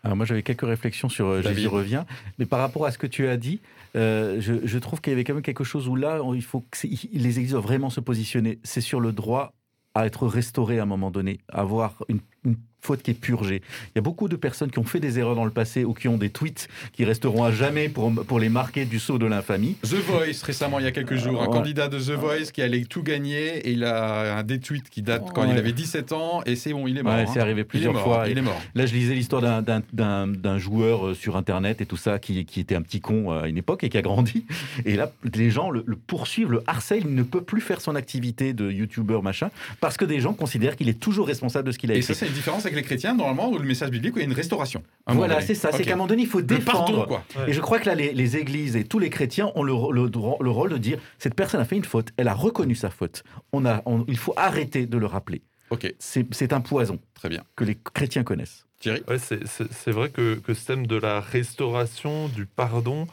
Alors moi j'avais quelques réflexions sur euh. Jésus revient, mais par rapport à ce que tu as dit, euh, je, je trouve qu'il y avait quand même quelque chose où là, il faut que les églises doivent vraiment se positionner. C'est sur le droit à être restauré à un moment donné, avoir une, une faute qui est purgée. Il y a beaucoup de personnes qui ont fait des erreurs dans le passé ou qui ont des tweets qui resteront à jamais pour, pour les marquer du sceau de l'infamie. The Voice, récemment, il y a quelques jours, un Ouais. candidat de The Voice qui allait tout gagner et il a un des tweets qui date quand il avait 17 ans et c'est bon, il est mort. Ouais, hein. c'est arrivé Il est plusieurs mort, fois. Il est mort. Là, je lisais l'histoire d'un- d'un- d'un d'un joueur euh, sur Internet et tout ça, qui, qui était un petit con euh, à une époque et qui a grandi. Et là, les gens le, le poursuivent, le harcèlent. Il ne peut plus faire son activité de YouTuber, machin, parce que des gens considèrent qu'il est toujours responsable de ce qu'il a Et écrit. ça, c'est une différence avec les chrétiens, normalement, où le message biblique, où il y a une restauration. Voilà, c'est ça. C'est qu'à un moment donné, il faut défendre. pardon, quoi. Et je crois que là, les, les églises et tous les chrétiens ont le, le droit- le rôle de dire cette personne a fait une faute, elle a reconnu sa faute. On a, on- il faut arrêter de le rappeler. Ok, C'est un poison très bien. que les chrétiens connaissent. Thierry Ouais, c'est vrai que, que ce thème de la restauration, du pardon,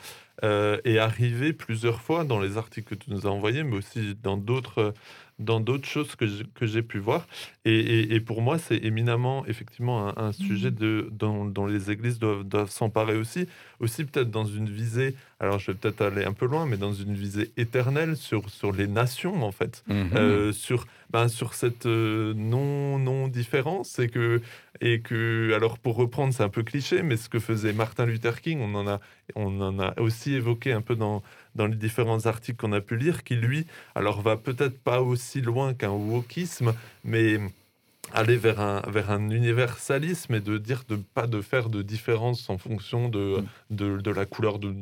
euh, est arrivé plusieurs fois dans les articles que tu nous as envoyés, mais aussi dans d'autres dans d'autres choses que j'ai- que j'ai pu voir. Et, et- et pour moi, c'est éminemment, effectivement, un, un sujet de, dont, dont les églises doivent, doivent s'emparer aussi. Aussi, peut-être dans une visée, alors je vais peut-être aller un peu loin, mais dans une visée éternelle sur, sur les nations, en fait. Mhm. Euh, sur, ben, sur cette euh, non, non différence et que, et que alors pour reprendre c'est un peu cliché mais ce que faisait Martin Luther King on en a on en a aussi évoqué un peu dans dans les différents articles qu'on a pu lire, qui lui, alors va peut-être pas aussi loin qu'un wokisme, mais aller vers un, vers un universalisme et de dire de pas de faire de différence en fonction de, Mm. de, de la couleur de,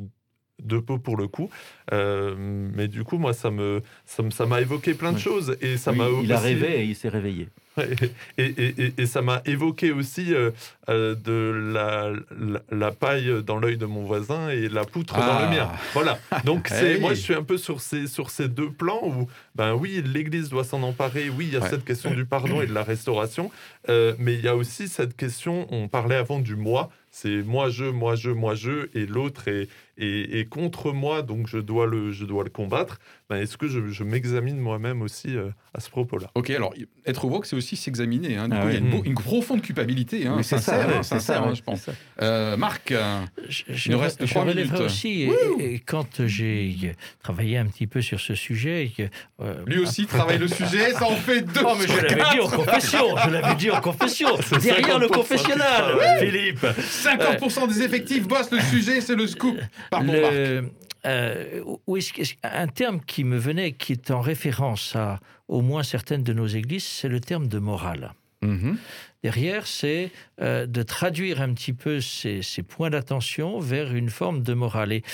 de peau pour le coup. Euh, mais du coup, moi, ça me ça me- ça m'a évoqué plein de Oui. choses et ça Oui, m'a il a aussi- rêvé et il s'est réveillé. Et, et- et- et ça m'a évoqué aussi euh, euh, de la, la, la paille dans l'œil de mon voisin et la poutre dans Ah. le mien. Voilà. Donc c'est Hey. moi je suis un peu sur ces sur ces deux plans où ben oui l'Église doit s'en emparer. Oui il y a Ouais. cette question du pardon et de la restauration, euh, mais il y a aussi cette question. On parlait avant du moi. C'est moi je moi je moi je et l'autre est, est, est contre moi donc je dois le je dois le combattre. Ben, est-ce que je, je m'examine moi-même aussi euh, à ce propos-là? Ok, alors être woke, c'est aussi s'examiner. hein. Du Ah coup, il y a une, beau- une profonde culpabilité, hein, c'est ça, hein, ouais, c'est sincère, ça, hein, ouais, je pense. ça. Euh, Marc, euh, Je, Il je, nous reste trois minutes. aussi, et, et quand j'ai travaillé un petit peu sur ce sujet, euh, lui aussi travaille le sujet, ça en fait deux. Oh, mais je l'avais dit en confession, je l'avais dit en confession, derrière le 50% confessionnal, Philippe. 50% des effectifs bossent le sujet, c'est le scoop. Le, euh, oui, un terme qui me venait, qui est en référence à au moins certaines de nos églises, c'est le terme de morale. Mhm. Derrière, c'est euh, de traduire un petit peu ces, ces points d'attention vers une forme de morale. Et euh,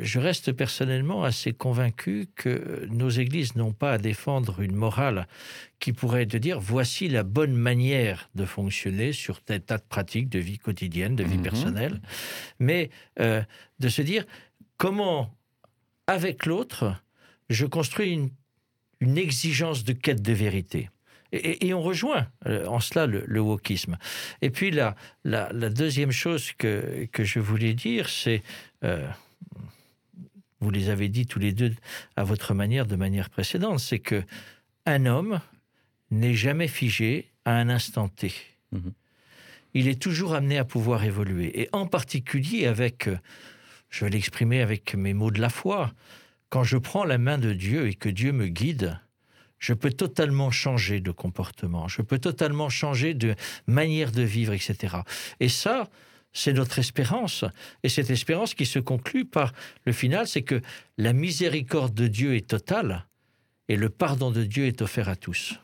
je reste personnellement assez convaincu que nos églises n'ont pas à défendre une morale qui pourrait être de dire voici la bonne manière de fonctionner sur tel tas de pratiques de vie quotidienne, de vie Mhm. personnelle, mais euh, de se dire comment, avec l'autre, je construis une, une exigence de quête de vérité. Et, on rejoint euh, en cela le, le wokisme. Et puis la, la, la deuxième chose que, que je voulais dire, c'est, euh, vous les avez dit tous les deux à votre manière, de manière précédente, c'est que un homme n'est jamais figé à un instant T. Mhm. Il est toujours amené à pouvoir évoluer. Et en particulier avec, je vais l'exprimer avec mes mots de la foi, quand je prends la main de Dieu et que Dieu me guide, je peux totalement changer de comportement, je peux totalement changer de manière de vivre, etc. Et ça, c'est notre espérance. Et cette espérance qui se conclut par le final, c'est que la miséricorde de Dieu est totale et le pardon de Dieu est offert à tous.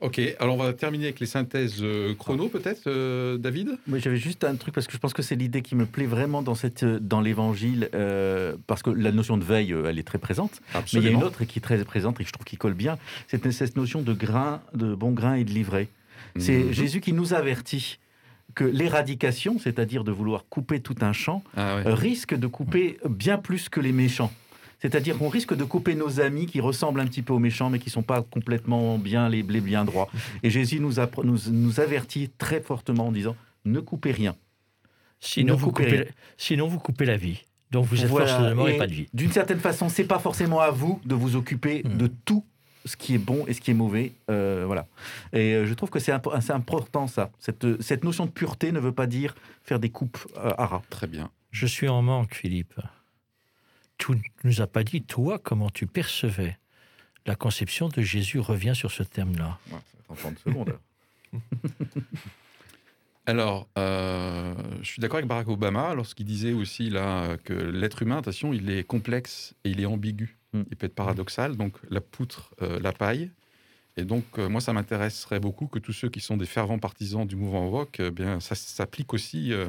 Ok, alors on va terminer avec les synthèses euh, chrono, peut-être, euh, David? Oui, j'avais juste un truc parce que je pense que c'est l'idée qui me plaît vraiment dans cette dans l'évangile euh, parce que la notion de veille euh, elle est très présente mais il y a une autre qui est très présente et que je trouve qui colle bien c'est cette notion de grain de bon grain et de livret c'est Mhm. Jésus qui nous avertit que l'éradication c'est-à-dire de vouloir couper tout un champ Ah ouais. euh, risque de couper bien plus que les méchants c'est-à-dire qu'on risque de couper nos amis qui ressemblent un petit peu aux méchants, mais qui ne sont pas complètement bien les, les bien droits. Et Jésus nous, nous, nous avertit très fortement en disant ne coupez rien. Sinon, Ne vous coupez coupez, rien. la- sinon vous coupez la vie. Donc vous êtes Voilà. Et pas de vie. D'une certaine façon, c'est pas forcément à vous de vous occuper Hmm. de tout ce qui est bon et ce qui est mauvais. Euh, voilà. Et euh, je trouve que c'est impo- important ça. Cette, cette notion de pureté ne veut pas dire faire des coupes euh, à ras. Très bien. Je suis en manque, Philippe. Tu ne nous as pas dit, toi, comment tu percevais la conception de Jésus revient sur ce thème-là. Ouais, ça va prendre 30 secondes. Alors, euh, je suis d'accord avec Barack Obama lorsqu'il disait aussi là que l'être humain, attention, il est complexe et il est ambigu. Mm. Il peut être paradoxal. Donc, la poutre, euh, la paille. Et donc, euh, moi, ça m'intéresserait beaucoup que tous ceux qui sont des fervents partisans du mouvement Vogue, euh, bien, ça s'applique aussi euh,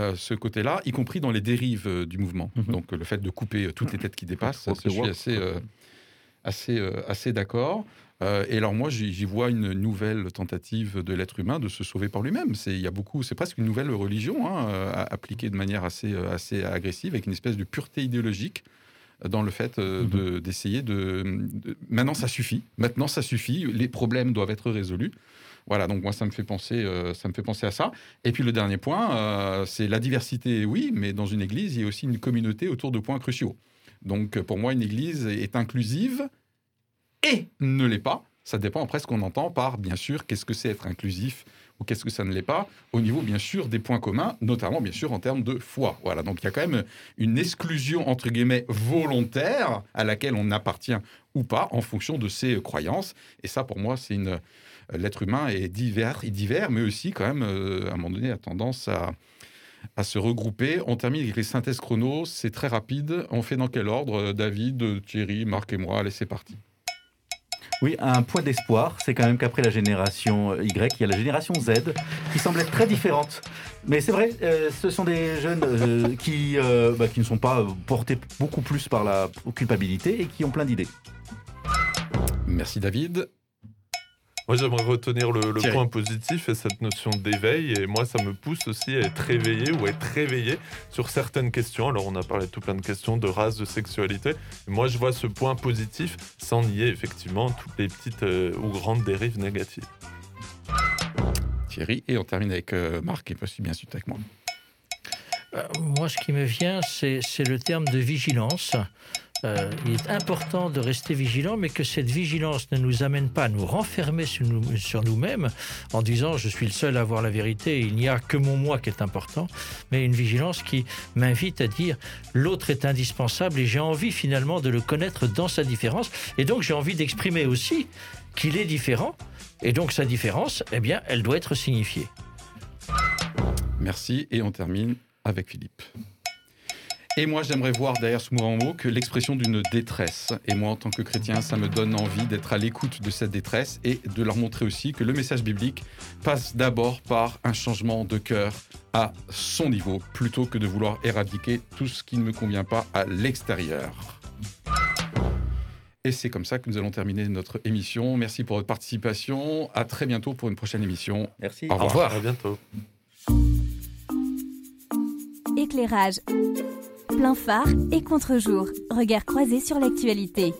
euh, ce côté-là, y compris dans les dérives du mouvement. Mhm. Donc, le fait de couper toutes les têtes qui dépassent, ça, je suis assez, assez, assez d'accord. Et alors moi, j'y vois une nouvelle tentative de l'être humain de se sauver par lui-même. C'est il y a beaucoup, c'est presque une nouvelle religion hein, appliquée de manière assez assez agressive, avec une espèce de pureté idéologique dans le fait euh, de- d'essayer de, de- Maintenant, ça suffit. Maintenant, ça suffit. Les problèmes doivent être résolus. Voilà, donc moi ça me fait penser, euh, ça me fait penser à ça. Et puis le dernier point, euh, c'est la diversité, oui, mais dans une église, il y a aussi une communauté autour de points cruciaux. Donc pour moi, une église est inclusive et ne l'est pas. Ça dépend après ce qu'on entend par, bien sûr, qu'est-ce que c'est être inclusif qu'est-ce que ça ne l'est pas, au niveau, bien sûr, des points communs, notamment, bien sûr, en termes de foi. Voilà, donc il y a quand même une exclusion, entre guillemets, volontaire à laquelle on appartient ou pas en fonction de ses croyances. Et ça, pour moi, c'est une... L'être humain est divers, est divers, mais aussi, quand même, euh, à un moment donné, a tendance à à se regrouper. On termine avec les synthèses chrono. C'est très rapide. On fait dans quel ordre David, Thierry, Marc et moi? Allez, c'est parti. Oui, un point d'espoir, c'est quand même qu'après la génération Y, il y a la génération Z qui semble être très différente. Mais c'est vrai, euh, ce sont des jeunes euh, euh, bah, qui ne sont pas portés beaucoup plus par la culpabilité et qui ont plein d'idées. Merci David. Moi, j'aimerais retenir le, point positif et cette notion d'éveil. Et moi, ça me pousse aussi à être réveillé ou à être réveillé sur certaines questions. Alors, on a parlé de tout plein de questions de race, de sexualité. moi, je vois ce point positif sans nier effectivement toutes les petites euh, ou grandes dérives négatives. Thierry, et on termine avec euh, Marc, qui est aussi bien suite avec moi. Euh, moi, ce qui me vient, c'est le terme de vigilance. Euh, il est important de rester vigilant, mais que cette vigilance ne nous amène pas à nous renfermer sur, nous, mêmes en disant je suis le seul à avoir la vérité, il n'y a que mon moi qui est important, mais une vigilance qui m'invite à dire l'autre est indispensable et j'ai envie finalement de le connaître dans sa différence, et donc j'ai envie d'exprimer aussi qu'il est différent, et donc sa différence, eh bien, elle doit être signifiée. Merci, et on termine avec Philippe. Et moi, j'aimerais voir derrière ce mot que l'expression d'une détresse. Et moi, en tant que chrétien, ça me donne envie d'être à l'écoute de cette détresse et de leur montrer aussi que le message biblique passe d'abord par un changement de cœur à son niveau, plutôt que de vouloir éradiquer tout ce qui ne me convient pas à l'extérieur. Et c'est comme ça que nous allons terminer notre émission. Merci pour votre participation. À très bientôt pour une prochaine émission. Merci. Au revoir. Au revoir. À bientôt. Éclairage plein phare et contre-jour. Regard croisé sur l'actualité.